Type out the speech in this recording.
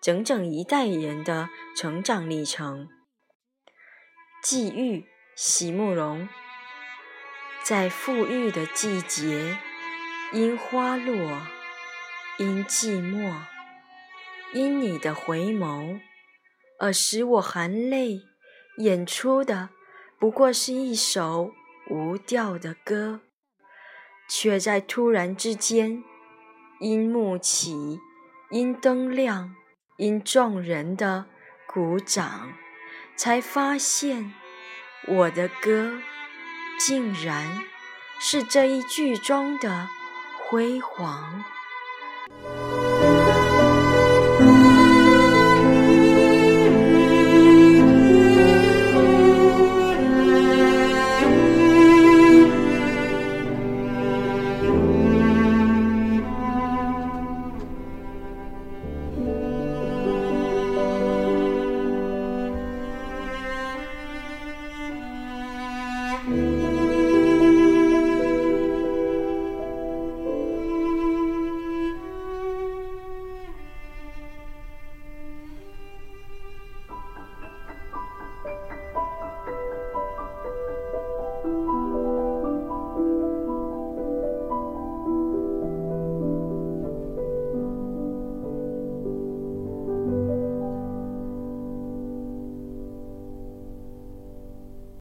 整整一代人的成长历程。寄寓席慕容，在馥郁的季节，因花落，因寂寞，因你的回眸，而使我含泪演出的，不过是一首无调的歌，却在突然之间，因幕起，因灯亮。因众人的鼓掌，才发现我的歌竟然是这一剧中的辉煌。